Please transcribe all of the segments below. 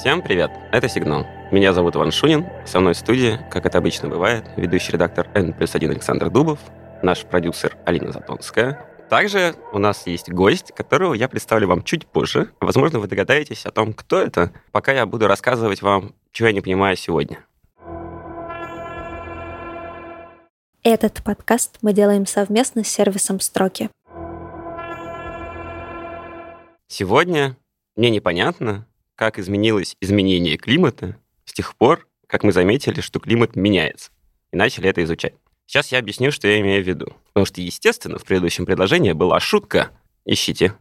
Всем привет, это «Сигнал». Меня зовут Иван Шунин, со мной в студии, как это обычно бывает, ведущий редактор N плюс 1 Александр Дубов, наш продюсер Алина Затонская. Также у нас есть гость, которого я представлю вам чуть позже. Возможно, вы догадаетесь о том, кто это, пока я буду рассказывать вам, чего я не понимаю сегодня. Этот подкаст мы делаем совместно с сервисом «Строки». Сегодня мне непонятно, как изменилось изменение климата с тех пор, как мы заметили, что климат меняется, и начали это изучать. Сейчас я объясню, что я имею в виду. Потому что, естественно, в предыдущем предложении была шутка. Ищите.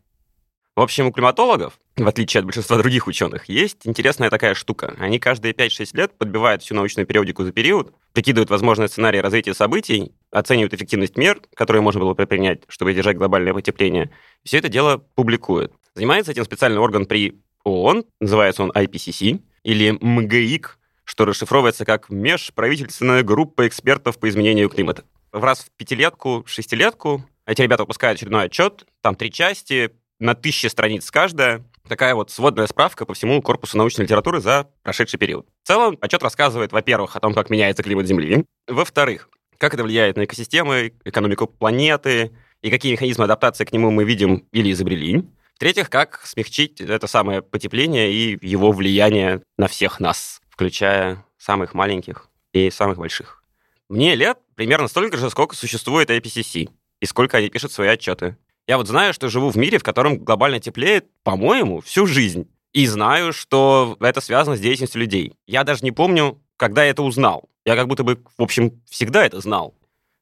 В общем, у климатологов, в отличие от большинства других ученых, есть интересная такая штука. Они каждые 5-6 лет подбивают всю научную периодику за период, прикидывают возможные сценарии развития событий, оценивают эффективность мер, которые можно было предпринять, чтобы держать глобальное потепление. Все это дело публикуют. Занимается этим специальный орган при ООН, называется он IPCC, или МГИК, что расшифровывается как Межправительственная группа экспертов по изменению климата. В раз в пятилетку, шестилетку эти ребята выпускают очередной отчет, там три части, на тысячи страниц каждая, такая вот сводная справка по всему корпусу научной литературы за прошедший период. В целом, отчет рассказывает, во-первых, о том, как меняется климат Земли, во-вторых, как это влияет на экосистемы, экономику планеты, и какие механизмы адаптации к нему мы видим или изобрели. В-третьих, как смягчить это самое потепление и его влияние на всех нас, включая самых маленьких и самых больших. Мне лет примерно столько же, сколько существует IPCC, и сколько они пишут свои отчеты. Я вот знаю, что живу в мире, в котором глобально теплеет, по-моему, всю жизнь. И знаю, что это связано с деятельностью людей. Я даже не помню, когда я это узнал. Я как будто бы, в общем, всегда это знал.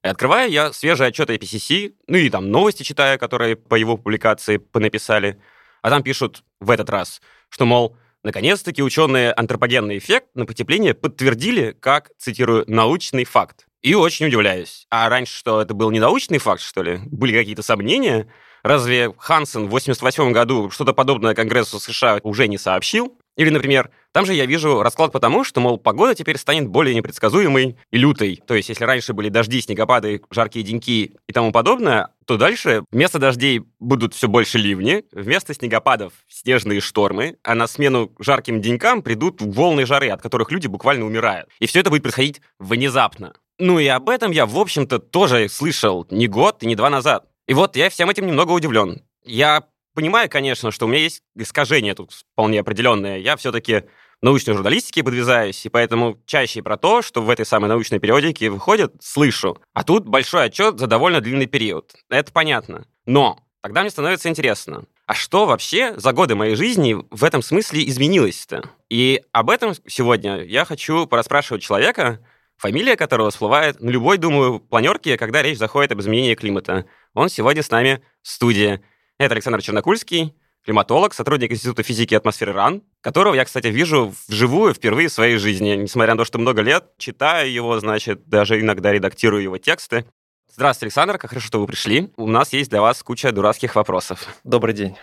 И открываю я свежий отчет IPCC, ну и там новости читаю, которые по его публикации понаписали. А там пишут в этот раз, что, мол, наконец-таки ученые антропогенный эффект на потепление подтвердили как, цитирую, научный факт. И очень удивляюсь. А раньше что, это был не научный факт, что ли? Были какие-то сомнения? Разве Хансен в 88 году что-то подобное Конгрессу США уже не сообщил? Или, например, там же я вижу расклад потому, что, мол, погода теперь станет более непредсказуемой и лютой. То есть, если раньше были дожди, снегопады, жаркие деньки и тому подобное, то дальше вместо дождей будут все больше ливни, вместо снегопадов снежные штормы, а на смену жарким денькам придут волны жары, от которых люди буквально умирают. И все это будет происходить внезапно. Ну и об этом я, в общем-то, тоже слышал не год и не два назад. И вот я всем этим немного удивлен. Я понимаю, конечно, что у меня есть искажение тут вполне определенное. Я все-таки научной журналистике подвязаюсь, и поэтому чаще про то, что в этой самой научной периодике выходит, слышу. А тут большой отчет за довольно длинный период. Это понятно. Но тогда мне становится интересно, а что вообще за годы моей жизни в этом смысле изменилось-то? И об этом сегодня я хочу порасспрашивать человека, фамилия которого всплывает на любой, думаю, планерке, когда речь заходит об изменении климата. Он сегодня с нами в студии. Это Александр Чернокульский, климатолог, сотрудник Института физики и атмосферы РАН, которого я, кстати, вижу вживую впервые в своей жизни. Несмотря на то, что много лет читаю его, значит, даже иногда редактирую его тексты. Здравствуйте, Александр, как хорошо, что вы пришли. У нас есть для вас куча дурацких вопросов. Добрый день.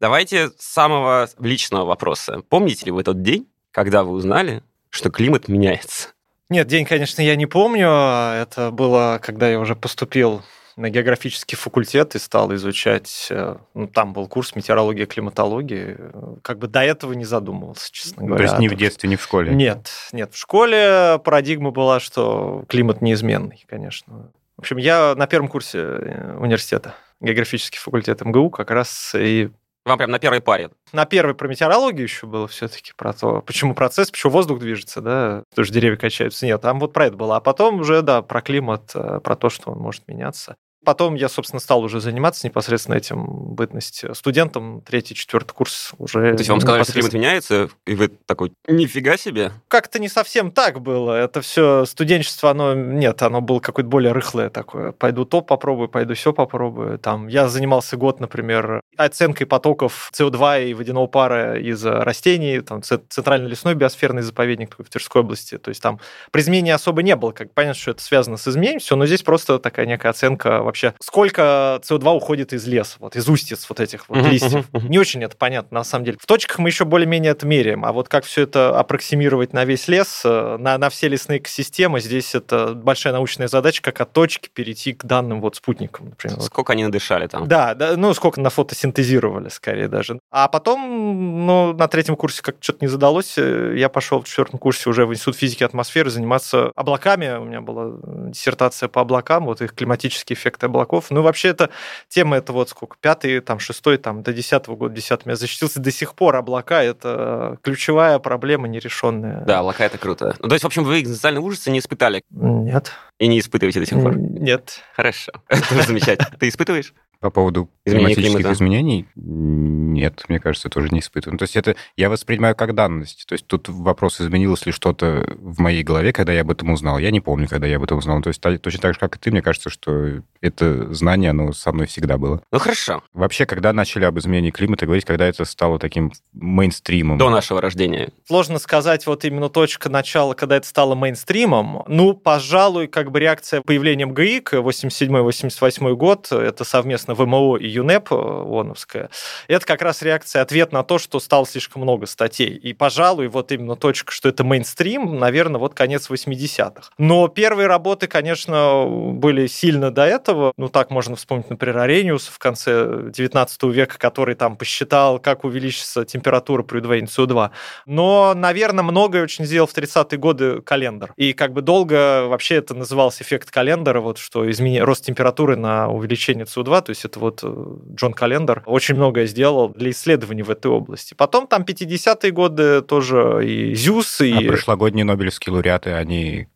Давайте с самого личного вопроса. Помните ли вы тот день, когда вы узнали, что климат меняется? Нет, день, конечно, я не помню. Это было, когда я уже поступил на географический факультет и стал изучать, э, ну, там был курс метеорологии и климатологии, как бы до этого не задумывался, честно говоря. То есть не в детстве, не в школе? Нет, нет. В школе парадигма была, что климат неизменный, конечно. В общем, я на первом курсе э, университета, географический факультет МГУ, как раз и вам прям на первой паре. На первой про метеорологию еще было все-таки про то, почему процесс, почему воздух движется, да, потому что деревья качаются. Нет, там вот про это было. А потом уже, да, про климат, э, про то, что он может меняться. Потом я, собственно, стал уже заниматься непосредственно этим, бытность студентом, третий, четвертый курс уже. То есть вам сказали, что климат меняется, и вы такой, нифига себе? Как-то не совсем так было. Это все студенчество, оно, нет, оно было какое-то более рыхлое такое. Пойду то попробую, пойду все попробую. Там, я занимался год, например, оценкой потоков СО2 и водяного пара из растений, там, центральный лесной биосферный заповедник в Тверской области. То есть там при изменении особо не было. Как понятно, что это связано с изменением, все, но здесь просто такая некая оценка вообще вообще, сколько СО2 уходит из леса, вот из устиц вот этих вот листьев. Не очень это понятно, на самом деле. В точках мы еще более-менее это меряем, а вот как все это аппроксимировать на весь лес, э, на, на все лесные экосистемы, здесь это большая научная задача, как от точки перейти к данным вот спутникам, например. Сколько они надышали там? Да, да, ну сколько на фотосинтезировали, скорее даже. А потом, ну, на третьем курсе как что-то не задалось, э, я пошел в четвертом курсе уже в Институт физики и атмосферы заниматься облаками. У меня была диссертация по облакам, вот их климатические эффекты облаков. Ну, вообще, это тема, это вот сколько, пятый, там, шестой, там, до десятого года, десятого, я защитился до сих пор. Облака — это ключевая проблема нерешенная. Да, облака — это круто. Ну, то есть, в общем, вы экзистенциальные ужасы не испытали? Нет. И не испытываете до сих пор? Нет. Хорошо. Это замечательно. Ты испытываешь? По поводу Изменение климатических климата. изменений, нет, мне кажется, тоже не испытываю. Ну, то есть это я воспринимаю как данность. То есть тут вопрос, изменилось ли что-то в моей голове, когда я об этом узнал. Я не помню, когда я об этом узнал. То есть точно так же, как и ты, мне кажется, что это знание, оно со мной всегда было. Ну, хорошо. Вообще, когда начали об изменении климата говорить, когда это стало таким мейнстримом? До нашего рождения. Сложно сказать вот именно точка начала, когда это стало мейнстримом. Ну, пожалуй, как бы реакция появлением ГАИК 87-88 год, это совместно ВМО и ЮНЕП э, ООНовская, это как раз реакция, ответ на то, что стало слишком много статей. И, пожалуй, вот именно точка, что это мейнстрим, наверное, вот конец 80-х. Но первые работы, конечно, были сильно до этого. Ну, так можно вспомнить, например, Арениус в конце 19 века, который там посчитал, как увеличится температура при удвоении СО2. Но, наверное, многое очень сделал в 30-е годы календар. И как бы долго вообще это назывался эффект календаря, вот что изменение, рост температуры на увеличение СО2, то есть это вот э, Джон Календар очень многое сделал для исследований в этой области. Потом там 50-е годы тоже и ЗЮС, и... А прошлогодние Нобелевские лауреаты, они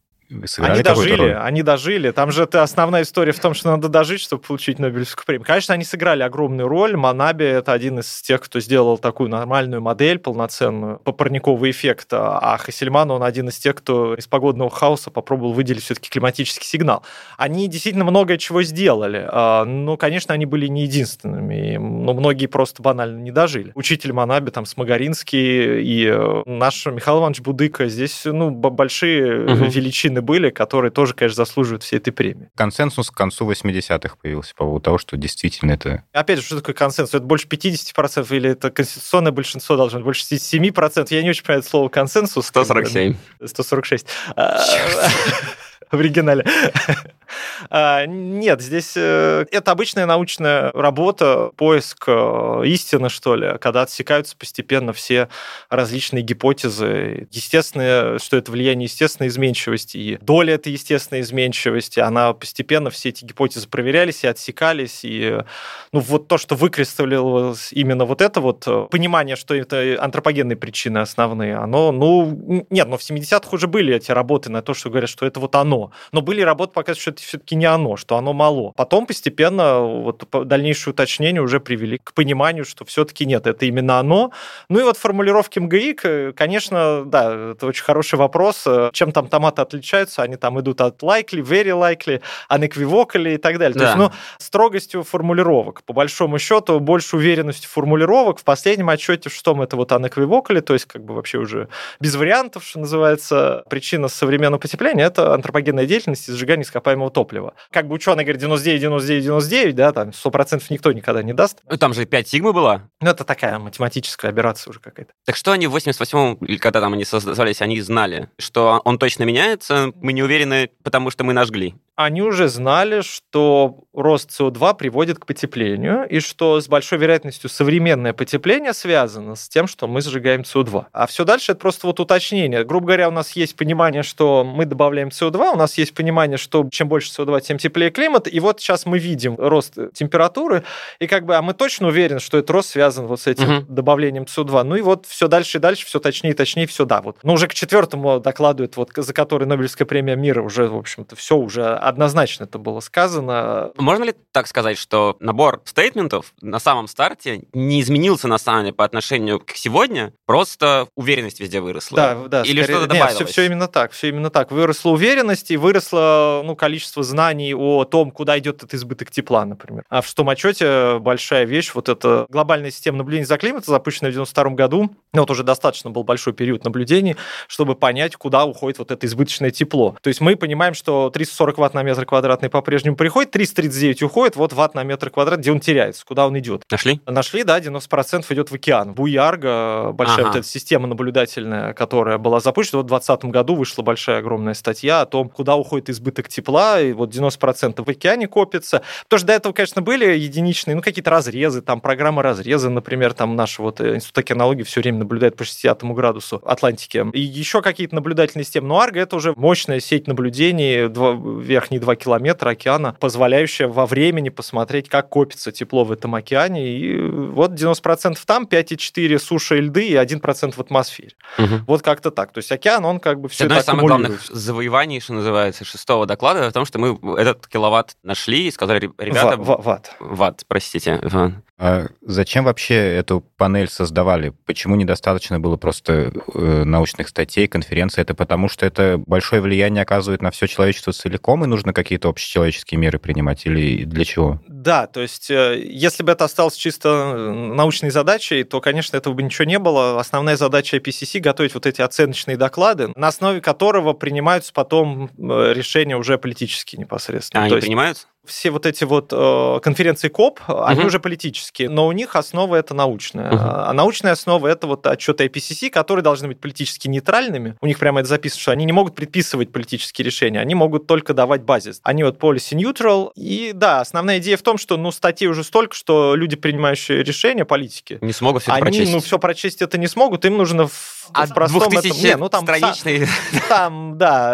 сыграли Они дожили, роль? они дожили. Там же это основная история в том, что надо дожить, чтобы получить Нобелевскую премию. Конечно, они сыграли огромную роль. Манаби — это один из тех, кто сделал такую нормальную модель полноценную по парникового эффекта, а Хассельман, он один из тех, кто из погодного хаоса попробовал выделить все-таки климатический сигнал. Они действительно многое чего сделали. А, Но, конечно, они были не единственными. Но многие просто банально не дожили. Учитель Манаби, там, Смогаринский и э, наш Михаил Иванович Будыка. Здесь, ну, большие Мгм. величины были, которые тоже, конечно, заслуживают всей этой премии. Консенсус к концу 80-х появился по поводу того, что действительно это... Опять же, что такое консенсус? Это больше 50% или это конституционное большинство должно быть? Больше 67%? Я не очень понимаю это слово консенсус. 147. 146. А, В оригинале. А, Нет, здесь э, это обычная научная работа, поиск э, истины, что ли, когда отсекаются постепенно все различные гипотезы. Естественно, что это влияние естественной изменчивости, и доля этой естественной изменчивости, она постепенно, все эти гипотезы проверялись и отсекались, и ну, вот то, что выкристаллилось именно вот это вот э, понимание, что это антропогенные причины основные, оно, ну, нет, но в 70-х уже были эти работы на то, что говорят, что это вот оно. Но были работы, показывают, что это все-таки не оно, что оно мало. Потом постепенно вот дальнейшие уточнения уже привели к пониманию, что все-таки нет, это именно оно. Ну и вот формулировки МГИК, конечно, да, это очень хороший вопрос. Э, Чем там томаты отличаются? Они там идут от likely, very likely, unequivocally и так далее. То Да. есть, ну, строгостью формулировок. По большому счету, больше уверенностью формулировок. В последнем отчете в шестом это вот unequivocally, то есть как бы вообще уже без вариантов, что называется. Причина современного потепления – это антропогенная деятельность и сжигание ископаемого топлива. Как бы ученые говорят 99, 99, 99, да, там 100% никто никогда не даст. Ну, там же 5 сигма была. Ну, это такая математическая операция уже какая-то. Так что они в 88-м, или когда там они создавались, они знали, что он точно меняется, мы не уверены, потому что мы нажгли. Они уже знали, что рост СО2 приводит к потеплению, и что с большой вероятностью современное потепление связано с тем, что мы сжигаем СО2. А все дальше это просто вот уточнение. Грубо говоря, у нас есть понимание, что мы добавляем СО2, у нас есть понимание, что чем больше СО2, тем теплее климат, и вот сейчас мы видим рост температуры, и как бы, а мы точно уверены, что этот рост связан вот с этим Мгм. добавлением СО2. Ну и вот все дальше и дальше, все точнее и точнее, все да. Вот. Но уже к четвертому докладу, вот, за который Нобелевская премия мира уже, в общем-то, все уже однозначно это было сказано. Можно ли так сказать, что набор стейтментов на самом старте не изменился на самом деле по отношению к сегодня, просто уверенность везде выросла? Да, да. Или что-то Нет, добавилось? все, все именно так, все именно так. Выросла уверенность и выросло ну, количество знаний о том, куда идет этот избыток тепла, например. А в шестом отчете большая вещь, вот эта глобальная система наблюдения за климатом, запущенная в 92 году, ну, вот уже достаточно был большой период наблюдений, чтобы понять, куда уходит вот это избыточное тепло. То есть мы понимаем, что 340 ватт ватт на метр квадратный по-прежнему приходит, 339 уходит, вот ватт на метр квадрат, где он теряется, куда он идет. Нашли? Нашли, да, 90% идет в океан. Буярга, большая Ага. вот эта система наблюдательная, которая была запущена, вот в 2020 году вышла большая огромная статья о том, куда уходит избыток тепла, и вот 90% в океане копится. Потому что до этого, конечно, были единичные, ну, какие-то разрезы, там, программы разреза, например, там наш вот э, Институт океанологии все время наблюдает по 60 градусу Атлантики. И еще какие-то наблюдательные системы. Но Арго — это уже мощная сеть наблюдений, два, верхние 2 километра океана, позволяющая во времени посмотреть, как копится тепло в этом океане. И вот 90% там, 5,4 суша и льды, и 1% в атмосфере. Мгм. Вот как-то так. То есть океан, он как бы все Одно это из самых главных завоеваний, что называется, шестого доклада, в том, что мы этот киловатт нашли и сказали, «Ре- ребята, Ва- ва- ватт. ватт, простите, Иван. А зачем вообще эту панель создавали? Почему недостаточно было просто э, научных статей, конференций? Это потому, что это большое влияние оказывает на все человечество целиком, и нужно какие-то общечеловеческие меры принимать? Или для чего? Да, то есть, э, если бы это осталось чисто э, научной задачей, то, конечно, этого бы ничего не было. Основная задача IPCC — готовить вот эти оценочные доклады, на основе которого принимаются потом решения уже политические непосредственно. А, То они есть принимаются? Все вот эти вот э, конференции КОП, они Мгм. уже политические, но у них основа это научная. Мгм. А научная основа это вот отчеты IPCC, которые должны быть политически нейтральными. У них прямо это записано, что они не могут предписывать политические решения, они могут только давать базис. Они вот policy neutral. И да, основная идея в том, что ну статей уже столько, что люди, принимающие решения, политики, Не смогут все они прочесть. ну все прочесть это не смогут, им нужно а простом этом- Не, ну, там страничный... там, да,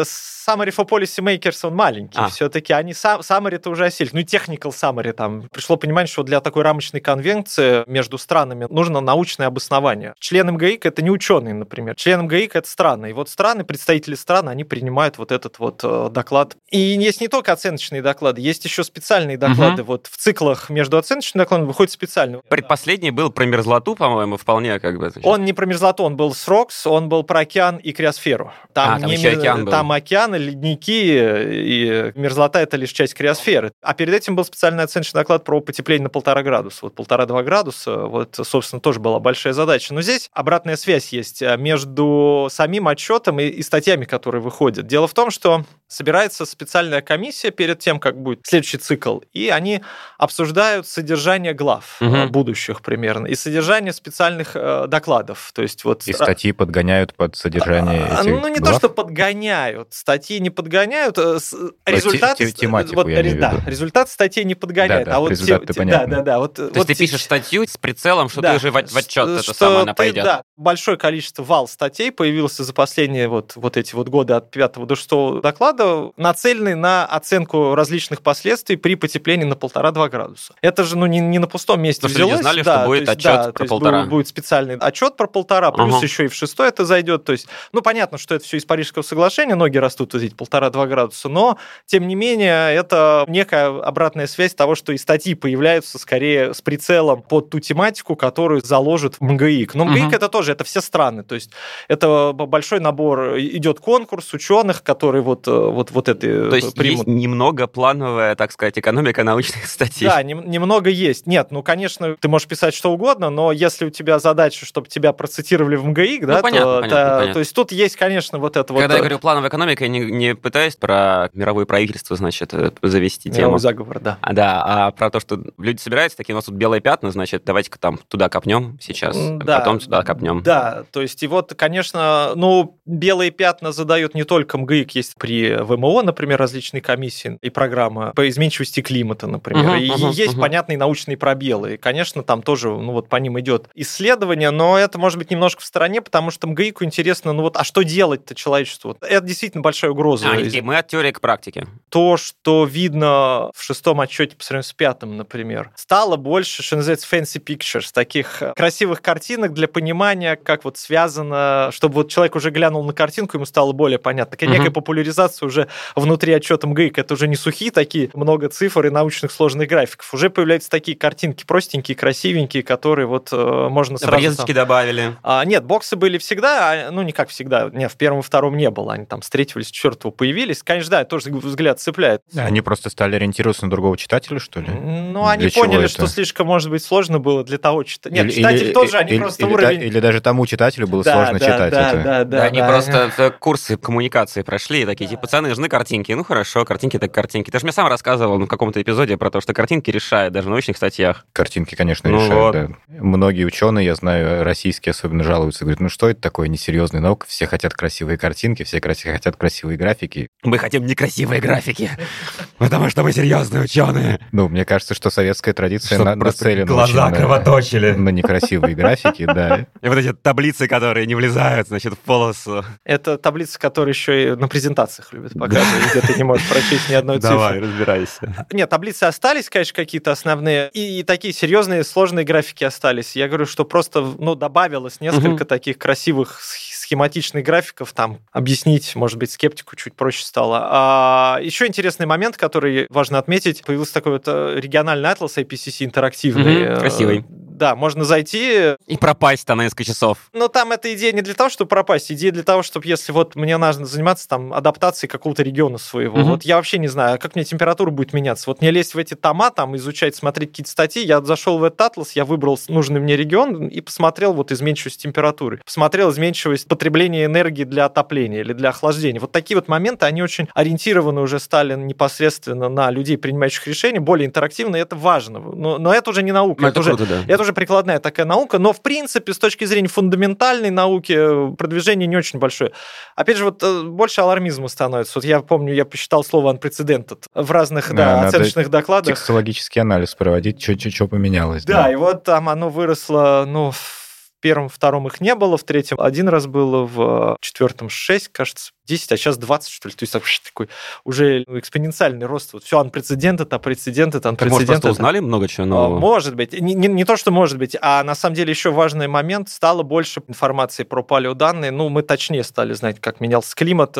э, summary for policy makers, он маленький. А. Все-таки они сам, summary-то уже осели. Ну и technical summary там. Пришло понимание, что для такой рамочной конвенции между странами нужно научное обоснование. Член МГИК это не ученые, например. Член МГИК это страны. И вот страны, представители стран, они принимают вот этот вот э, доклад. И есть не только оценочные доклады, есть еще специальные доклады. Вот в циклах между оценочными докладами выходит специальный. Предпоследний был про мерзлоту, по-моему, вполне как бы... Он не про мерзлоту, он был с Рокс, он был про океан и криосферу. Там, А, там не океан был. там океаны, ледники, и мерзлота это лишь часть криосферы. А перед этим был специальный оценочный доклад про потепление на полтора градуса. Вот полтора-два градуса, вот, собственно, тоже была большая задача. Но здесь обратная связь есть э, между самим отчетом и, и статьями, которые выходят. Дело в том, что собирается специальная комиссия перед тем, как будет следующий цикл, и они обсуждают содержание глав Мгм. будущих примерно и содержание специальных э, докладов. То есть вот И статьи подгоняют под содержание а, этих ну, не то, глав? что подгоняют. Статьи не подгоняют. э, с- Результат... те- тематику вот, я да, результат статей не подгоняет. Да-да, а вот результат-то те- понятно. Да, да, да. Вот, То есть ты пишешь статью с прицелом, что ты уже в, в отчет это самое она ты, пойдет. Да, большое количество вал статей появился за последние вот, вот эти вот годы от 5 до 6 доклада, нацеленный на оценку различных последствий при потеплении на полтора-два градуса. Это же ну, не, не на пустом месте Потому что люди взялось. знали, да, что будет то есть, отчет да, про то полтора. Будет, будет специальный отчет про полтора, плюс Ага. еще и в шестой это зайдет. То есть, ну, понятно, что это все из Парижского соглашения, ноги растут вот эти полтора-два градуса, но, тем не менее, это некая обратная связь того, что и статьи появляются скорее с прицелом под ту тематику, которую заложит МГИК. Но МГИК Мгм. это тоже, это все страны, то есть это большой набор, идет конкурс ученых, которые вот, э, вот, вот это То есть примут. есть немного плановая, так сказать, экономика научных статей. Да, нем- немного есть. Нет, ну, конечно, ты можешь писать что угодно, но если у тебя задача, чтобы тебя процитировали в МГИК, да, Ну, понятно, то, понятно, то- понятно. то есть тут есть, конечно, вот это вот... Когда я э, говорю плановая экономика, я не, не пытаюсь про мировое правительство, значит, э, завести мировой тему. заговор, да. А, да, а про то, что люди собираются, такие, у нас тут белые пятна, значит, давайте-ка там туда копнем сейчас, а да, потом сюда копнем. Да, то есть и вот, конечно, ну, белые пятна задают не только МГИК, есть при ВМО, например, различные комиссии и программы по изменчивости климата, например. Мгм, и мгм, есть мгм. понятные научные пробелы. И, конечно, там тоже, ну вот по ним идет исследование, но это может быть немножко в стороне, потому что МГИКу интересно, ну вот, а что делать-то человечеству? Это действительно большая угроза. А, мы от теории к практике. то, что видно в шестом отчете по сравнению с пятым, например, стало больше, что называется, fancy pictures, таких э, красивых картинок для понимания, как вот связано, чтобы вот человек уже глянул на картинку, ему стало более понятно. Такая Мгм. некая популяризация уже внутри отчета МГИК. Это уже не сухие такие, много цифр и научных сложных графиков. Уже появляются такие картинки простенькие, красивенькие, которые вот э, можно сразу... Обрезочки добавили. А, нет, Нет, боксы были всегда, а, ну, не как всегда. Не, в первом и втором не было. Они там с третьего или с четвертого появились. Конечно, да, тоже взгляд цепляет. Они просто стали ориентироваться на другого читателя, что ли? Ну, они поняли, что слишком, может быть, сложно было для того читать. Нет, или, читатель или, тоже, они или, просто или, уровень... Или даже тому читателю было да, сложно да, читать да, это. Да, да, они да. просто курсы коммуникации прошли, и такие, типа, пацаны, нужны картинки. Ну, хорошо, картинки так картинки. Ты же мне сам рассказывал ну, в каком-то эпизоде про то, что картинки решают даже в научных статьях. Картинки, конечно, ну решают, вот. да. Многие ученые, я знаю, российские особенно жалуются, говорят, ну что это такое несерьезная наука, все хотят красивые картинки, все хотят красивые графики. Мы хотим некрасивые графики, потому что мы серьезные ученые. Ну, мне кажется, что советская традиция нацелена глаза кровоточили. на некрасивые графики, да. И вот эти таблицы, которые не влезают, значит, в полосу. Это таблицы, которые еще и на презентациях любят показывать, где ты не можешь прочесть ни одной цифры. Давай, разбирайся. Нет, таблицы остались, конечно, какие-то основные, и такие серьезные, сложные графики остались. Я говорю, что просто, ну, добавилось несколько таких красивых схематичных графиков, там, объяснить, может быть, скептику чуть проще стало. А еще интересный момент, который важно отметить, появился такой вот э, региональный атлас IPCC интерактивный. Угу, красивый. Да, можно зайти... И пропасть там на несколько часов. Но там эта идея не для того, чтобы пропасть, идея для того, чтобы если вот мне нужно заниматься там адаптацией какого-то региона своего, угу. вот я вообще не знаю, как мне температура будет меняться. Вот мне лезть в эти тома, там изучать, смотреть какие-то статьи, я зашел в этот атлас, я выбрал нужный мне регион и посмотрел вот изменчивость температуры, посмотрел изменчивость потребления энергии для отопления или для охлаждения. Вот такие вот моменты, они очень ориентированы уже стали непосредственно на людей, принимающих решения, более интерактивно, и это важно. Но, но это уже не наука. это, это, уже, да. это уже прикладная такая наука, но в принципе с точки зрения фундаментальной науки э, продвижение не очень большое. Опять же, вот э, больше алармизма становится. Вот я помню, я посчитал слово unprecedented в разных да, да, оценочных докладах. Текстологический анализ проводить, что поменялось. Да, да, и вот там оно выросло, ну, в первом, втором их не было, в третьем один раз было, в четвертом 6, кажется, 10, а сейчас 20, что ли. То есть такой уже экспоненциальный рост. Вот все unprecedented, а прецеденты, unprecedented. Может, просто узнали много чего нового? Может быть. Не, не, не то, что может быть, а на самом деле еще важный момент. Стало больше информации про палеоданные. Ну, мы точнее стали знать, как менялся климат.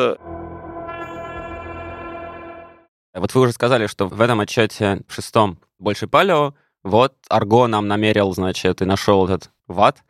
Вот вы уже сказали, что в этом отчете в шестом больше палео, вот Арго нам намерил, значит, и нашел этот ват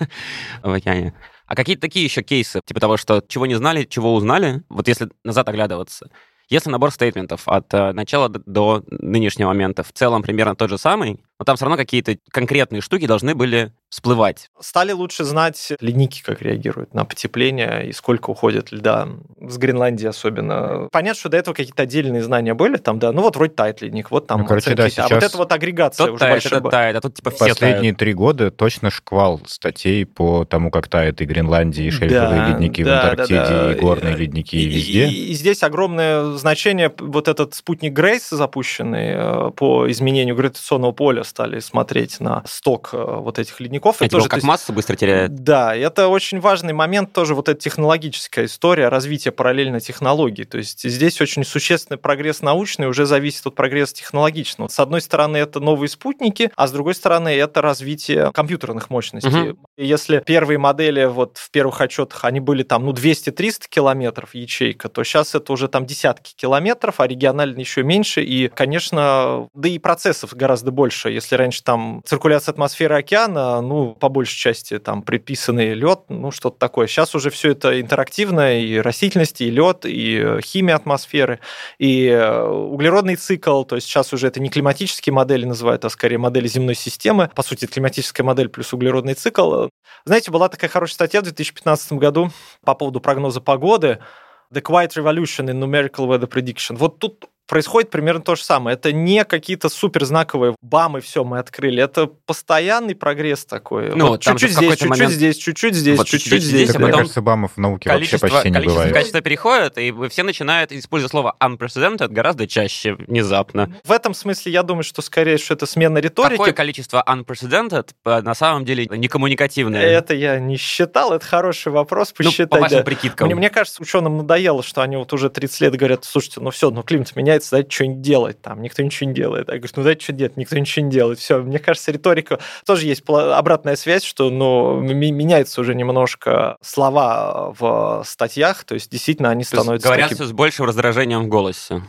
в океане. А какие-то такие еще кейсы, типа того, что чего не знали, чего узнали, вот если назад оглядываться. Если набор стейтментов от э, начала до нынешнего момента в целом примерно тот же самый, но там все равно какие-то конкретные штуки должны были всплывать. Стали лучше знать ледники, как реагируют на потепление и сколько уходит льда с Гренландии особенно. Понятно, что до этого какие-то отдельные знания были, там, да, ну вот вроде тает ледник, вот там ну, короче, да, сейчас... А вот это вот агрегация Тот уже тает, большая... это тает, а тут типа все Последние тают. три года точно шквал статей по тому, как тает и Гренландия, и шельфовые Да, ледники да, в Антарктиде, да, да. и горные ледники И, везде. и- и здесь огромное значение, вот этот спутник Грейс, запущенный э, по изменению гравитационного поля, стали смотреть на сток э, вот этих ледников. Типа, тоже, как есть, масса быстро теряет. Да, это очень важный момент, тоже вот эта технологическая история развития параллельно технологий. То есть здесь очень существенный прогресс научный уже зависит от прогресса технологичного. С одной стороны, это новые спутники, а с другой стороны, это развитие компьютерных мощностей. И Если первые модели вот в первых отчетах, они были там, ну, 200-300 километров ячейка, то сейчас это уже там десятки километров, а регионально еще меньше. И, конечно, да и процессов гораздо больше. Если раньше там циркуляция атмосферы океана, ну, по большей части там предписанный лед, ну, что-то такое. Сейчас уже все это интерактивно, и растительность, и лед, и э, химия атмосферы, и э, углеродный цикл, то есть сейчас уже это не климатические модели называют, а скорее модели земной системы. По сути, климатическая модель плюс углеродный цикл. Знаете, была такая хорошая статья в 2015 году по поводу прогноза погоды. The Quiet Revolution in Numerical Weather Prediction. Вот тут происходит примерно то же самое. Это не какие-то суперзнаковые бам и все мы открыли. Это постоянный прогресс такой. Ну, вот чуть-чуть здесь, чуть-чуть момент- здесь, чуть-чуть здесь, Вот чуть-чуть чуть-чуть здесь. здесь, Так, а мне потом кажется, бамов в науке вообще Количество, почти не количество, бывает. количество переходит, и вы все начинают использовать слово unprecedented гораздо чаще, внезапно. В этом смысле я думаю, что скорее, что это смена риторики. Какое количество unprecedented на самом деле некоммуникативное? Это я не считал, это хороший вопрос, ну, посчитать. по вашим да. прикидкам. Мне, мне кажется, ученым надоело, что они вот уже 30 лет говорят, слушайте, ну все, ну климат меняется, дайте что-нибудь делать. Там никто ничего не делает. Я говорю, ну дайте что делать, никто ничего не делает. Все, мне кажется, риторика тоже есть обратная связь, что ну, меняется уже немножко слова в статьях, то есть действительно они То становятся говорят таким- всё с большим раздражением в голосе.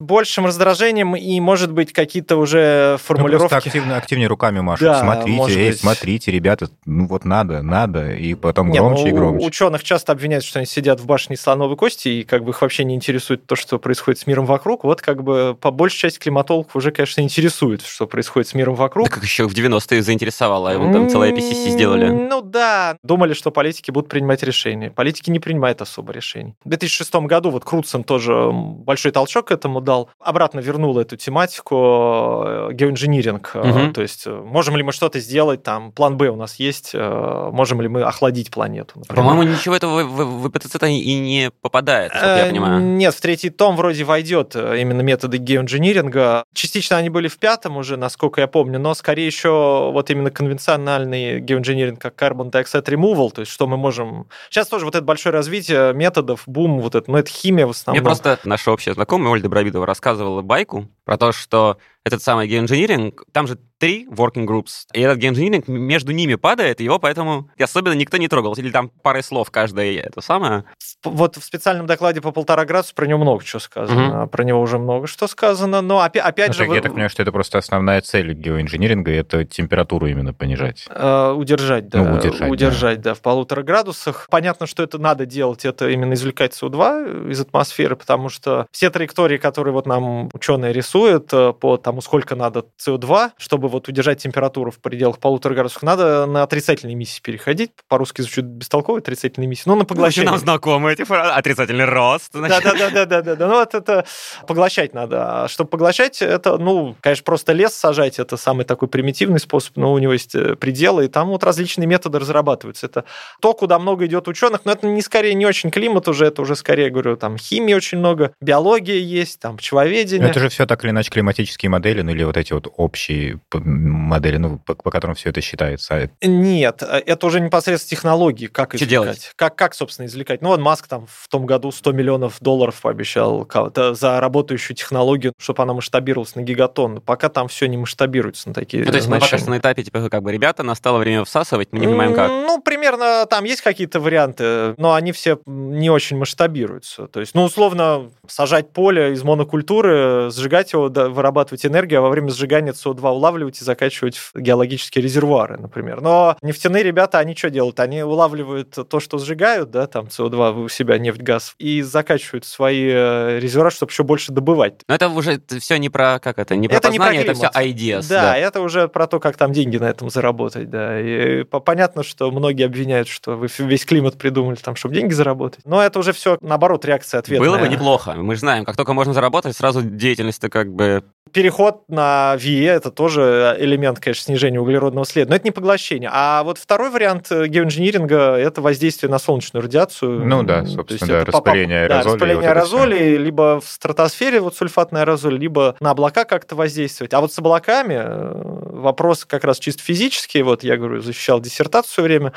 Большим раздражением и, может быть, какие-то уже Ну, формулировки. просто активно, активнее руками машут. Да, смотрите, эй, быть. смотрите, ребята, ну вот надо, надо, и потом Не, громче ну, и громче. Ученых часто обвиняют, что они сидят в башне слоновой кости, и как бы их вообще не интересует то, что происходит с миром вокруг. Вот как бы по большей части климатологов уже, конечно, интересует, что происходит с миром вокруг. Да как еще в 90-е заинтересовало, его там целое PCC сделали. Ну да, думали, что политики будут принимать решения. Политики не принимают особо решений. В 2006 году вот Крутсон тоже большой толчок этому дал. Обратно вернул эту тематику э, геоинжиниринг. Мгм. То есть э, можем ли мы что-то сделать, там план Б у нас есть, можем ли мы охладить планету. например. По-моему, ничего этого в, в, в ИПЦЦ и не попадает, я понимаю. Нет, в третий том вроде войдет именно методы геоинжиниринга. Частично они были в пятом уже, насколько я помню, но скорее еще вот именно конвенциональный геоинжиниринг, как carbon dioxide removal, то есть что мы можем... Сейчас тоже вот это большое развитие методов, бум, вот это, ну это химия в основном. Мне просто наша общая знакомая Ольга Добровидова рассказывала байку про то, что этот самый геоинжиниринг, там же три working groups, и этот геоинжиниринг между ними падает, его поэтому особенно никто не трогал. Или там парой слов каждое это самое. Вот в специальном докладе по полтора градуса про него много чего сказано, про него уже много что сказано, но опять, опять Ну, же... так вы- я так понимаю, что это просто основная цель геоинжиниринга, это температуру именно понижать. Э, удержать, да. Ну, удержать, удержать, да. в полутора градусах. Понятно, что это надо делать, это именно извлекать СО2 из атмосферы, потому что все траектории, которые вот нам ученые рисуют э, по тому, сколько надо СО2, чтобы вот удержать температуру в пределах полутора градусов, надо на отрицательные эмиссии переходить. По-русски звучит бестолково, отрицательные эмиссии, но на поглощение. Нам знакомы эти фразы. Отрицательный рост. значит. Да, да, да, да, да, да, да. Ну вот это поглощать надо. А чтобы поглощать, это, ну, конечно, просто лес сажать, это самый такой примитивный способ, но у него есть э, пределы, и там вот различные методы разрабатываются. Это то, куда много идет ученых, но это не скорее не очень климат уже, это уже скорее, говорю, там химии очень много, биология есть, там Но пчеловедение. это же все так или иначе климатические модели, ну или вот эти вот общие модели, ну, по, по которым все это считается. А Нет, э, это уже непосредственно технологии, как Что извлекать. делать? Как, как, собственно, извлекать. Ну, вот Маск там в том году 100 миллионов долларов пообещал за работающую технологию, чтобы она масштабировалась на гигатон. Пока там все не масштабируется на такие Ну, то есть мы пока значения. что на этапе, типа, как бы, ребята, настало время всасывать, мы не понимаем, как. Ну, примерно там есть какие-то варианты, но они все не очень масштабируются. То есть, ну, условно, сажать поле из монокультуры, сжигать его, да, вырабатывать энергию, а во время сжигания СО2 улавливать и закачивать в геологические резервуары, например. Но нефтяные ребята, они что делают? Они улавливают то, что сжигают, да, там СО2 у себя, нефть, газ, и закачивают свои э, резервуары, чтобы еще больше добывать. Но это уже все не про, как это, не про Это не про познание, это все климат. ideas. Да, это уже про то, как там деньги на этом заработать, да. И по- понятно, что многие обвиняют, что вы весь климат придумали там, чтобы деньги заработать. Но это уже все, наоборот, реакция ответная. Было бы неплохо. Мы же знаем, как только можно заработать, сразу деятельность-то как бы... Переход на VE – это тоже элемент, конечно, снижения углеродного следа. Но это не поглощение. А вот второй вариант геоинжиниринга – это воздействие на солнечную радиацию. Ну да, собственно, да, это по- по- распыление да, аэрозолей, распыление вот аэрозолей, либо в стратосфере вот сульфатный аэрозоль, либо на облака как-то воздействовать. А вот с облаками э, вопрос как раз чисто физический. Вот я говорю, защищал диссертацию все время.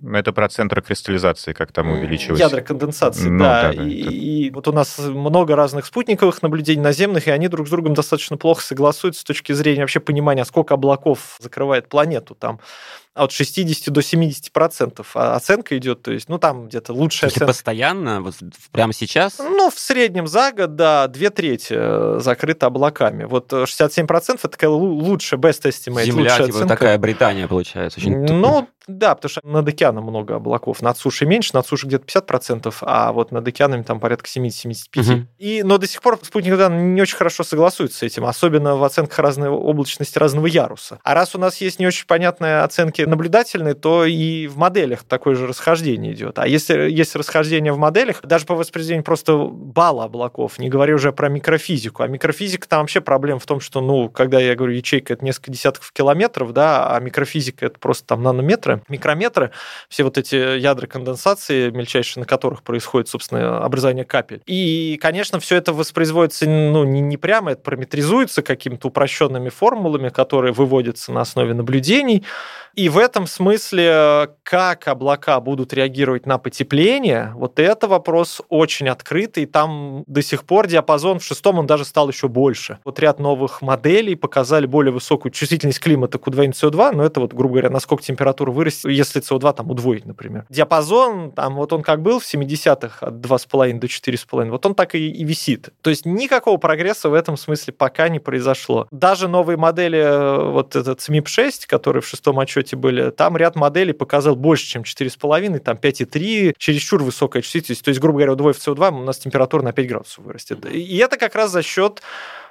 Ну, Это про центр кристаллизации, как там увеличилось. Ядра конденсации, Ну, да. да, да, и, это- и вот у нас много разных спутниковых наблюдений наземных, и они друг с другом достаточно плохо согласуются с точки зрения вообще понимания, сколько облаков закрывает планету. Там от 60 до 70 процентов оценка идет, то есть, ну, там где-то лучшая Если оценка. постоянно, вот прямо сейчас... Ну, в среднем за год, да, две трети э, закрыты облаками. Вот э, 67% это такая лу- лучшая, best estimate, Земля, лучшая типа, оценка. такая Британия получается. Очень. Ну, да, потому что над океаном много облаков. Над сушей меньше, над сушей где-то 50%, а вот над океанами там порядка 70-75%. Мгм. И, но до сих пор спутник да, не очень хорошо согласуется с этим, особенно в оценках разной облачности разного яруса. А раз у нас есть не очень понятные оценки наблюдательные, то и в моделях такое же расхождение идет. А если есть расхождение в моделях, даже по воспроизведению просто балла облаков, не говоря уже про микрофизику. А микрофизика там вообще проблема в том, что, ну, когда я говорю, ячейка это несколько десятков километров, да, а микрофизика это просто там нанометры, микрометры, все вот эти ядра конденсации, мельчайшие на которых происходит, собственно, образование капель. И, конечно, все это воспроизводится, ну, не, не прямо, это параметризуется какими-то упрощенными формулами, которые выводятся на основе наблюдений, и в этом смысле, как облака будут реагировать на потепление, вот это вопрос очень открытый. Там до сих пор диапазон в шестом, он даже стал еще больше. Вот ряд новых моделей показали более высокую чувствительность климата к удвоению СО2, но это вот, грубо говоря, насколько температура вырастет, если СО2 там удвоить, например. Диапазон, там вот он как был в 70-х от 2,5 до 4,5, вот он так и, и висит. То есть никакого прогресса в этом смысле пока не произошло. Даже новые модели, э, вот этот SMIP-6, которые в шестом отчете были, там ряд моделей показал больше, чем 4,5, там 5,3, чересчур высокая чувствительность. То есть, грубо говоря, удвоив СО2 у нас температура на 5 градусов вырастет. И это как раз за счет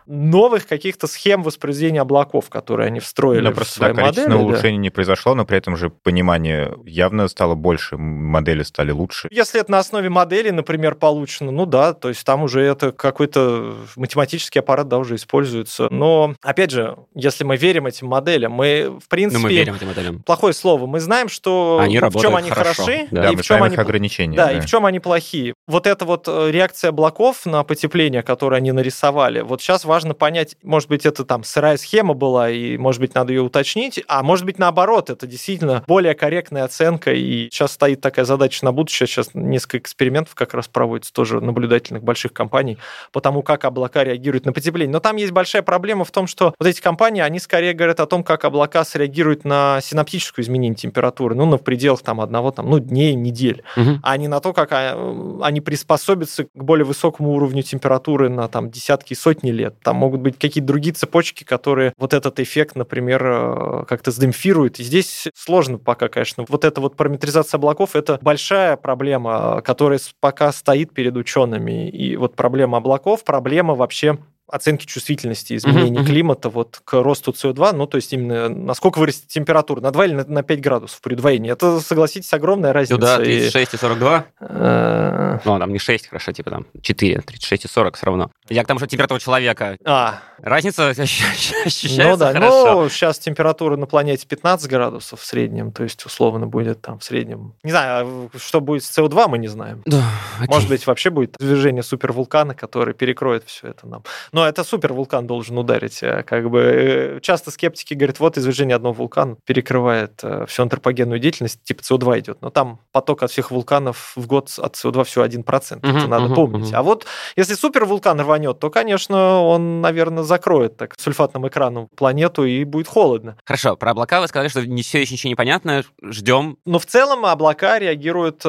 новых каких-то схем воспроизведения облаков, которые они встроили но в просто свои да, количественное модели. да. улучшение не произошло, но при этом же понимание явно стало больше, модели стали лучше. Если это на основе модели, например, получено, ну да, то есть там уже это какой-то математический аппарат, да, уже используется. Но, опять же, если мы верим этим моделям, мы, в принципе... Но мы верим этим моделям. Плохое слово. Мы знаем, что Они в чем они хорошо. хороши, Да, Да, и мы в чем они их ограничения. Да, и в чем они плохие. Вот эта вот э, реакция облаков на потепление, которое они нарисовали, вот сейчас важно понять, может быть, это там сырая схема была, и, может быть, надо ее уточнить, а может быть, наоборот, это действительно более корректная оценка, и сейчас стоит такая задача на будущее, сейчас несколько экспериментов как раз проводится тоже наблюдательных больших компаний по тому, как облака реагируют на потепление. Но там есть большая проблема в том, что вот эти компании, они скорее говорят о том, как облака среагируют на синаптическую изменение температуры, ну, на пределах там одного, там, ну, дней, недель Мгм. а не на то, как а, они приспособятся к более высокому уровню температуры на там десятки и сотни лет. Там могут быть какие-то другие цепочки, которые вот этот эффект, например, э, как-то сдемпфируют. И здесь сложно пока, конечно. Вот эта вот параметризация облаков – это большая проблема, э, которая пока стоит перед учеными. И вот проблема облаков, проблема вообще оценки чувствительности изменений мгм. климата вот к росту СО2, ну, то есть именно насколько вырастет температура, на 2 или на- на 5 градусов при удвоении. Это, согласитесь, огромная разница. Ну да, И, 36 и 42. э, Ну, там не 6, хорошо, типа там 4, 36 и 40 все равно. Я к тому, что температура человека. А, Разница ощущ- ощущается ну да, хорошо. ну сейчас температура на планете 15 градусов в среднем, то есть условно будет там в среднем. Не знаю, а что будет с СО2, мы не знаем. Да, окей. Может быть, вообще будет извержение супервулкана, который перекроет все это нам. Но это супервулкан должен ударить. э, Как бы э, часто скептики говорят, вот извержение одного вулкана перекрывает э, всю антропогенную деятельность, типа СО2 идет. Но там поток от всех вулканов в год от СО2 всего 1%. это Мгм, надо мгм, помнить. мгм. А вот если супервулкан рванет, то, конечно, он, наверное, закроет так сульфатным экраном планету и будет холодно. Хорошо, про облака вы сказали, что не все еще ничего не понятно. Ждем. Но в целом облака реагируют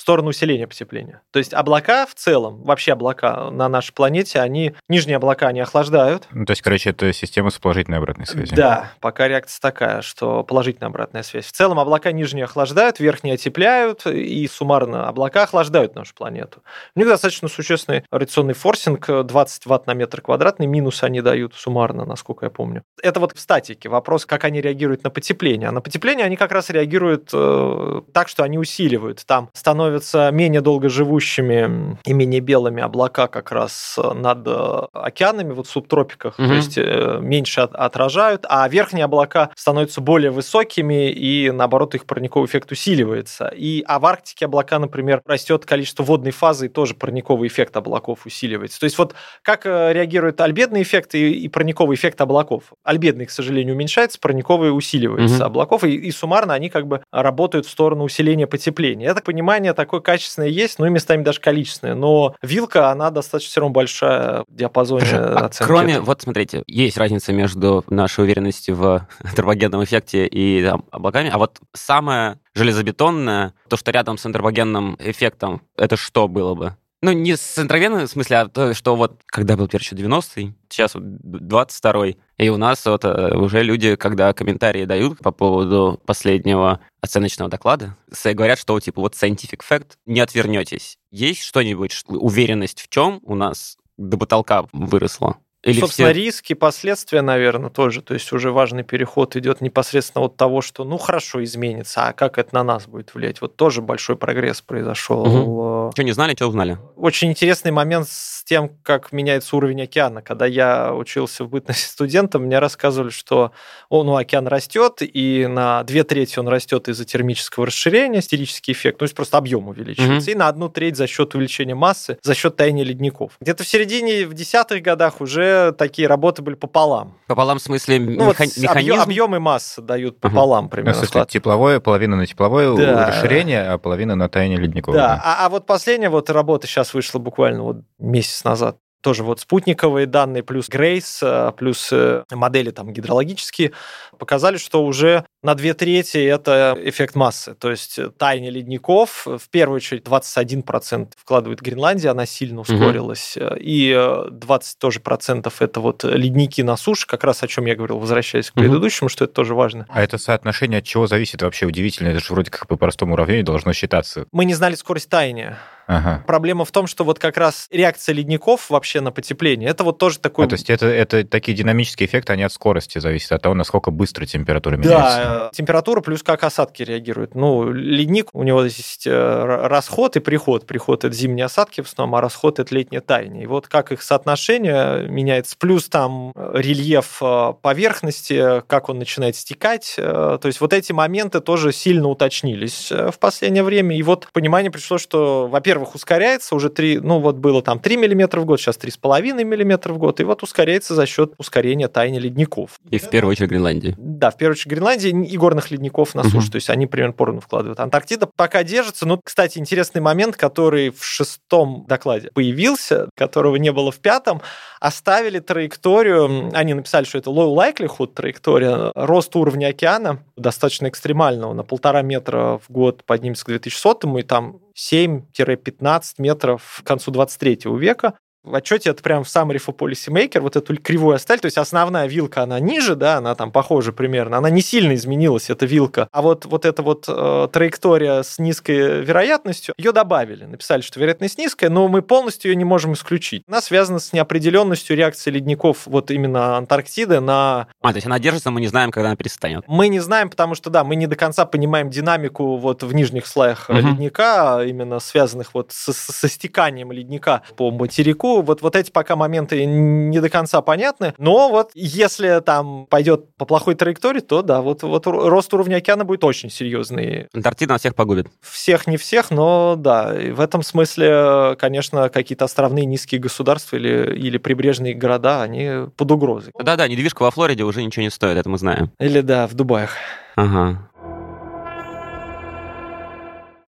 в сторону усиления потепления. То есть облака в целом, вообще облака на нашей планете, они, нижние облака, они охлаждают. Ну, то есть, короче, это система с положительной обратной связью. Да, пока реакция такая, что положительная обратная связь. В целом облака нижние охлаждают, верхние отепляют, и суммарно облака охлаждают нашу планету. У них достаточно существенный радиационный форсинг, э, 20 ватт на метр квадратный, минус они дают суммарно, насколько я помню. Это вот в статике вопрос, как они реагируют на потепление. А на потепление они как раз реагируют э, так, что они усиливают. Там становятся менее долгоживущими и менее белыми облака как раз над э, океанами, вот в субтропиках, Мгм. то есть э, меньше от- отражают, а верхние облака становятся более высокими, и наоборот их парниковый эффект усиливается. И, а в Арктике облака, например, растет количество водной фазы, и тоже парниковый эффект облаков усиливается. То есть вот как э, реагирует альбедный эффект и, и парниковый эффект облаков? Альбедный, к сожалению, уменьшается, парниковый усиливается Мгм. облаков, и, и суммарно они как бы работают в сторону усиления потепления. Это понимание такое качественное есть, ну и местами даже количественное. Но вилка, она достаточно все равно большая в диапазоне А оценки. кроме, этого. вот смотрите, есть разница между нашей уверенностью в антропогенном эффекте и там, облаками, а вот самое железобетонное, то, что рядом с антропогенным эффектом, это что было бы? Ну, не с антропогенным в смысле, а то, что вот, когда был первый 90-й, сейчас вот 22-й, и у нас вот э, уже люди, когда комментарии дают по поводу последнего оценочного доклада, говорят, что типа вот scientific fact, не отвернетесь. Есть что-нибудь, уверенность в чем у нас до потолка выросла? Или Собственно, все... риски, последствия, наверное, тоже. То есть уже важный переход идет непосредственно от того, что, ну, хорошо изменится, а как это на нас будет влиять. Вот тоже большой прогресс произошел. Э, Что не знали, что узнали? Очень интересный момент с тем, как меняется уровень океана. Когда я учился в бытности студентом, мне рассказывали, что о, ну, океан растет, и на две трети он растет из-за термического расширения, стерический эффект, ну, то есть просто объем увеличивается, и на одну треть за счет увеличения массы, за счет таяния ледников. Где-то в середине, в десятых годах уже уже такие работы были пополам. Пополам в смысле Ну, вот меха- с- механизм? объем, объем и масса дают пополам Ну, в примерно. смысле, склад. тепловое, половина на тепловое Да. расширение, а половина на таяние ледников. Да, а, а вот последняя вот работа сейчас вышла буквально вот месяц назад. Тоже вот спутниковые данные плюс Грейс, э, плюс э, модели там гидрологические показали, что уже на две трети это эффект массы. То есть э, таяние ледников, в первую очередь 21% вкладывает Гренландия, она сильно ускорилась, э, и э, 20 тоже процентов это вот ледники на суше, как раз о чем я говорил, возвращаясь к предыдущему, что это тоже важно. А это соотношение от чего зависит вообще удивительно? Это же вроде как по простому уравнению должно считаться. Мы не знали скорость таяния. Ага. Проблема в том, что вот как раз реакция ледников вообще на потепление, это вот тоже такой... А, то есть это, это такие динамические эффекты, они от скорости зависят, от того, насколько быстро температура меняется. Да, э, температура плюс как осадки реагируют. Ну, ледник, у него есть э, расход и приход. Приход – это зимние осадки в основном, а расход – это летнее таяние. И вот как их соотношение меняется, плюс там э, рельеф поверхности, как он начинает стекать. То есть вот эти моменты тоже сильно уточнились в последнее время. И вот понимание пришло, что, во-первых, ускоряется уже 3, ну вот было там 3 мм в год, сейчас 3,5 мм в год. И вот ускоряется за счет ускорения таяния ледников. И в первую очередь Гренландии. Да, в первую очередь Гренландия и горных ледников на суше, Мгм. то есть они примерно поровну вкладывают. Антарктида пока держится, но, кстати, интересный момент, который в шестом докладе появился, которого не было в пятом, оставили траекторию, они написали, что это low likelihood траектория, рост уровня океана достаточно экстремального, на полтора метра в год поднимется к 2100 и там 7-15 метров к концу 23 века. В отчете это прям в summary for policymaker, вот эту кривую оставили, то есть основная вилка, она ниже, да, она там похожа примерно, она не сильно изменилась, эта вилка, а вот, вот эта вот э, траектория с низкой вероятностью, ее добавили, написали, что вероятность низкая, но мы полностью ее не можем исключить. Она связана с неопределенностью реакции ледников вот именно Антарктиды на А, то есть она держится, мы не знаем, когда она перестанет. мы не знаем, потому что, да, мы не до конца понимаем динамику вот в нижних слоях Мгм. ледника, а именно связанных вот со, со стеканием ледника по материку. Вот, вот эти пока моменты не до конца понятны. Но вот если там пойдет по плохой траектории, то да, вот, вот рост уровня океана будет очень серьезный. Антарктида нас всех погубит. Всех не всех, но да, в этом смысле, конечно, какие-то островные низкие государства или, или прибрежные города, они под угрозой. Да-да, недвижка во Флориде уже ничего не стоит, это мы знаем. Или да, в Дубаях. Ага.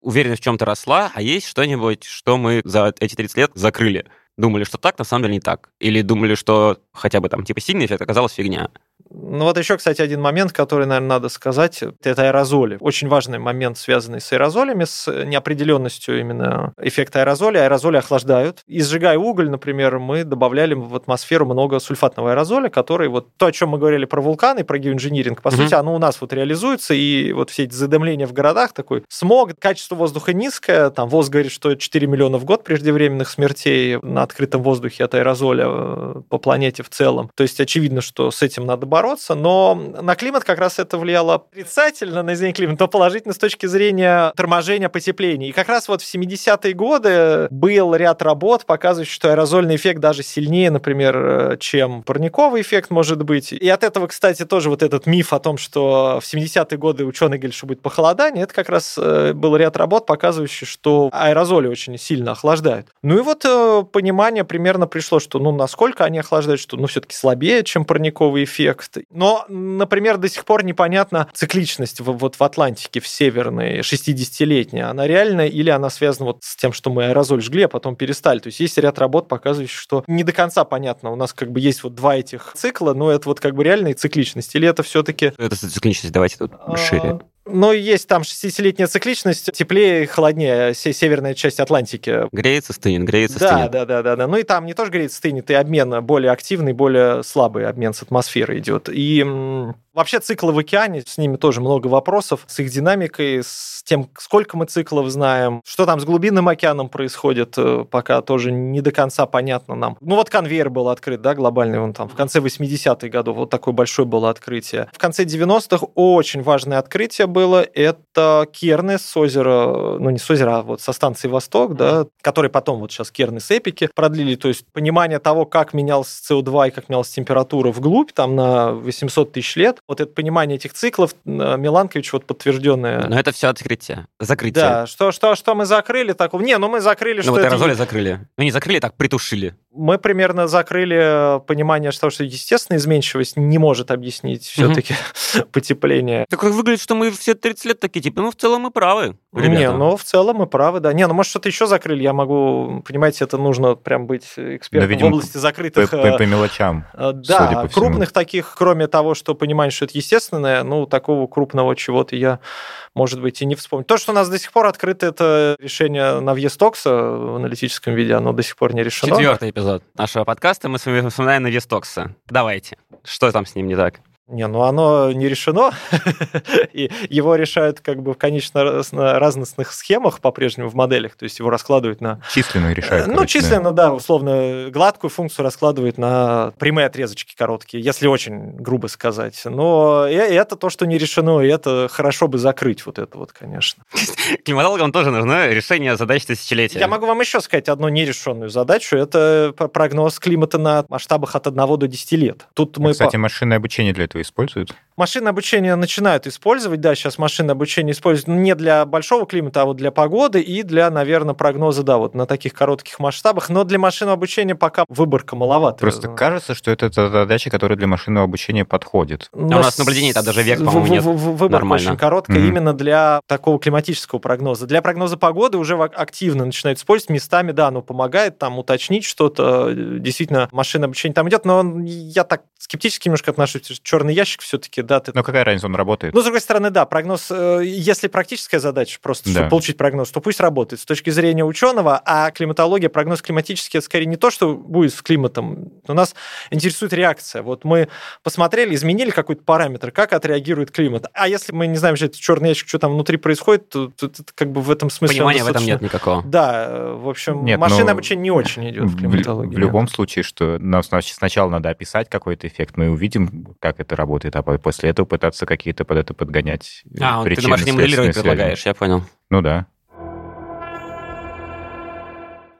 Уверенность в чем-то росла, а есть что-нибудь, что мы за эти 30 лет закрыли? Думали, что так, на самом деле не так. Или думали, что хотя бы там типа сильный эффект оказалась фигня. Ну вот еще, кстати, один момент, который, наверное, надо сказать, это аэрозоли. Очень важный момент, связанный с аэрозолями, с неопределенностью именно эффекта аэрозоля. Аэрозоли охлаждают. И сжигая уголь, например, мы добавляли в атмосферу много сульфатного аэрозоля, который вот то, о чем мы говорили про вулканы, про геоинжиниринг, по Мгм. сути, оно у нас вот реализуется, и вот все эти задымления в городах, такой смог, качество воздуха низкое, там ВОЗ говорит, что 4 миллиона в год преждевременных смертей на открытом воздухе от аэрозоля э, по планете в целом. То есть очевидно, что с этим надо бороться, но на климат как раз это влияло отрицательно на изменение климата, но положительно с точки зрения торможения потепления. И как раз вот в 70-е годы был ряд работ, показывающих, что аэрозольный эффект даже сильнее, например, э, чем парниковый эффект может быть. И от этого, кстати, тоже вот этот миф о том, что в 70-е годы ученые говорили, что будет похолодание, это как раз э, был ряд работ, показывающих, что аэрозоли очень сильно охлаждают. Ну и вот э, понимание примерно пришло, что ну насколько они охлаждают, что ну все-таки слабее, чем парниковый эффект. Но, например, до сих пор непонятна цикличность в- вот в Атлантике, в северной, 60-летняя. Она реальная или она связана вот с тем, что мы аэрозоль жгли, а потом перестали. То есть есть ряд работ, показывающих, что не до конца понятно. У нас как бы есть вот два этих цикла, но это вот как бы реальная цикличность. Или это все-таки Это цикличность, давайте тут шире. Ну, есть там 60-летняя цикличность, теплее и холоднее се- северная часть Атлантики. Греется, стынет, греется, Да, стынет. да, да, да, да. Ну и там не тоже греется, стынет, и обмен более активный, более слабый обмен с атмосферой идет. И вообще циклы в океане, с ними тоже много вопросов, с их динамикой, с тем, сколько мы циклов знаем, что там с глубинным океаном происходит, э, пока тоже не до конца понятно нам. Ну вот конвейер был открыт, да, глобальный, он там в конце 80-х годов, вот такое большое было открытие. В конце 90-х очень важное открытие было, это Керны с озера, ну не с озера, а вот со станции Восток, да, который потом вот сейчас Керны с Эпики продлили, то есть понимание того, как менялся СО2 и как менялась температура вглубь, там на 800 тысяч лет, вот это понимание этих циклов, э, Миланкович вот подтвержденное. Но это все открытие, закрытие. Да, что, что, что мы закрыли такого? Не, ну мы закрыли, Ну что вот это закрыли. Ну не закрыли, так притушили. Мы примерно закрыли понимание того, что естественная изменчивость не может объяснить все-таки потепление. Так выглядит, что мы все 30 лет такие, типа, ну, в целом мы правы. Не, ребята. ну, в целом мы правы, да. Не, ну, может, что-то еще закрыли. Я могу, понимаете, это нужно прям быть экспертом видимо, в области закрытых... По, по- э, по мелочам. э, судя Да, по всему. крупных таких, кроме того, что понимаешь, что это естественное, ну, такого крупного чего-то я, может быть, и не вспомню. То, что у нас до сих пор открыто, это решение на въезд токса в аналитическом виде, оно до сих пор не решено. Четвертый эпизод нашего подкаста мы с вами вспоминаем на Вестокса. Давайте. Что там с ним не так? Не, ну оно не решено, и его решают как бы в конечно разностных схемах по-прежнему в моделях, то есть его раскладывают на... Численно решают. ну, короче, да. численно, да, условно, гладкую функцию раскладывают на прямые отрезочки короткие, если очень грубо сказать. Но это то, что не решено, и это хорошо бы закрыть вот это вот, конечно. Климатологам тоже нужно решение задач тысячелетия. Я могу вам еще сказать одну нерешенную задачу, это прогноз климата на масштабах от 1 до 10 лет. Тут мы... по- Кстати, машинное обучение для этого используют? Машинное обучение начинают использовать, да, сейчас машинное обучение используют ну, не для большого климата, а вот для погоды и для, наверное, прогноза, да, вот на таких коротких масштабах, но для машинного обучения пока выборка маловато. Просто кажется, что это та задача, которая для машинного обучения подходит. Но у нас наблюдений там даже век, по-моему, нет. Выборка Нормально. очень короткая Мгм. именно для такого климатического прогноза. Для прогноза погоды уже в- активно начинают использовать. Местами, да, оно помогает там уточнить что-то. э, Действительно, машинное обучение там идет, но я так скептически немножко отношусь. Черный ящик все-таки, да, ты Но какая разница, он работает? Ну, с другой стороны, да, прогноз, э, если практическая задача, просто Да. чтобы получить прогноз, то пусть работает с точки зрения ученого, а климатология, прогноз климатический, это скорее не то, что будет с климатом, но нас интересует реакция. Вот мы посмотрели, изменили какой-то параметр, как отреагирует климат. А если мы не знаем, что это черный ящик, что там внутри происходит, то, то это как бы в этом смысле... он Понимания в этом нет никакого. Да, э, в общем, Нет, машинное но обучение не очень идет в В, климатологии. в нет. любом случае, что нам сна- сначала надо описать какой-то эффект, мы увидим, как это работает, а по- после этого пытаться какие-то под это подгонять э, А, вот ты машине моделирование предлагаешь, я понял. Ну да.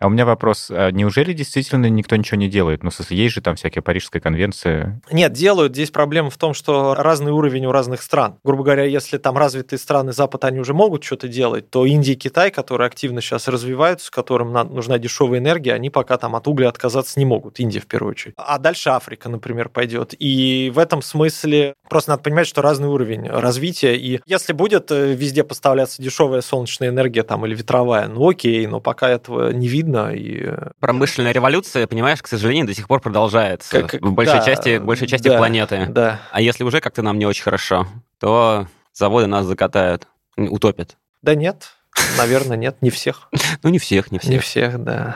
А у меня вопрос. а неужели действительно никто ничего не делает? Ну, есть же там всякая Парижская конвенция. Нет, делают. Здесь проблема в том, что разный уровень у разных стран. Грубо говоря, если там развитые страны Запад, они уже могут что-то делать, то Индия и Китай, которые активно сейчас развиваются, которым на- нужна дешевая энергия, они пока там от угля отказаться не могут. Индия в первую очередь. А дальше Африка, например, пойдет. И в этом смысле просто надо понимать, что разный уровень развития. И если будет э, везде поставляться дешевая солнечная энергия там или ветровая, ну окей, но пока этого не видно. И э, Промышленная революция, понимаешь, к сожалению, до сих пор продолжается Как- в большой да, части, большей части да, планеты. да. А если уже как-то нам не очень хорошо, то заводы нас закатают, утопят. Да нет, наверное, нет, не всех. Ну, не всех, не Не всех. всех, да.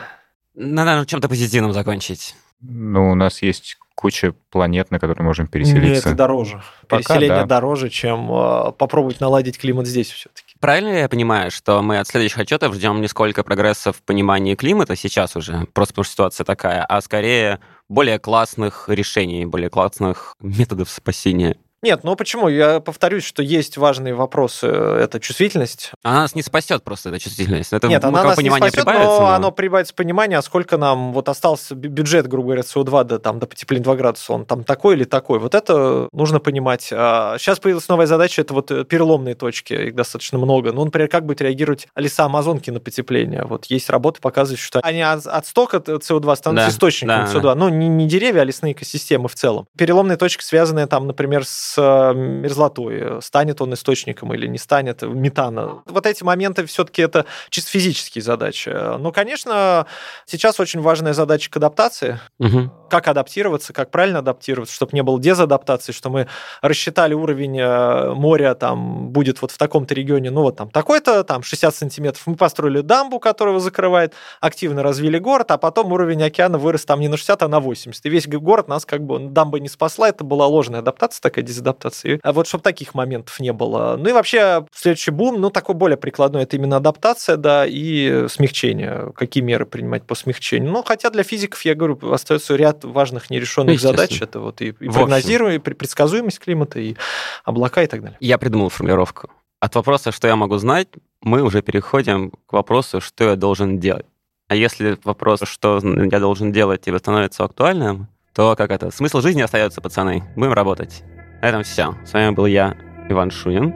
Надо на чем-то позитивном закончить. Ну, у нас есть куча планет, на которые можем Нет, переселиться. это дороже. Пока Переселение да. дороже, чем э, попробовать наладить климат здесь все-таки. Правильно ли я понимаю, что мы от следующих отчетов ждем не сколько прогресса в понимании климата сейчас уже, просто потому что ситуация такая, а скорее более классных решений, более классных методов спасения? Нет, ну почему? Я повторюсь, что есть важные вопросы. Это чувствительность. Она нас не спасет просто, эта чувствительность. Это Нет, она нас не спасет, прибавится, но но- оно прибавится понимание, а сколько нам вот остался бю- бюджет, грубо говоря, СО2 до, там, до потепления 2 градуса, он там такой или такой. Вот это нужно понимать. А сейчас появилась новая задача, это вот э, переломные точки, их достаточно много. Ну, например, как будет реагировать леса Амазонки на потепление? Вот есть работы, показывающие, что они от, от стока СО2 становятся Да, источником да, СО2. да. Ну, не, не деревья, а лесные экосистемы в целом. Переломные точки, связанные там, например, с э, мерзлотой. Станет он источником или не станет метана. Вот эти моменты все-таки это чисто физические задачи. Ну, конечно, сейчас очень важная задача к адаптации. Мгм. Как адаптироваться, как правильно адаптироваться, чтобы не было дезадаптации, что мы рассчитали уровень э, моря, там, будет вот в таком-то регионе, ну, вот там такой-то, там, 60 сантиметров. Мы построили дамбу, которая закрывает, активно развили город, а потом уровень океана вырос там не на 60, а на 80. И весь город нас как бы дамба не спасла, это была ложная адаптация, такая дезадаптация. А вот чтобы таких моментов не было. Ну и вообще следующий бум, ну такой более прикладной, это именно адаптация, да, и смягчение. Какие меры принимать по смягчению. Ну, хотя для физиков, я говорю, остается ряд важных нерешенных Естественно. задач. Это вот и, и прогнозируемость, и предсказуемость климата, и облака и так далее. Я придумал формулировку. От вопроса, что я могу знать, мы уже переходим к вопросу, что я должен делать. А если вопрос, что я должен делать, тебе становится актуальным, то как это? Смысл жизни остается, пацаны. Будем работать. На этом все. С вами был я, Иван Шунин.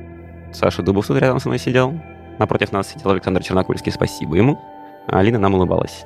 Саша Дубов тут рядом со мной сидел. Напротив нас сидел Александр Чернокульский. Спасибо ему. Алина нам улыбалась.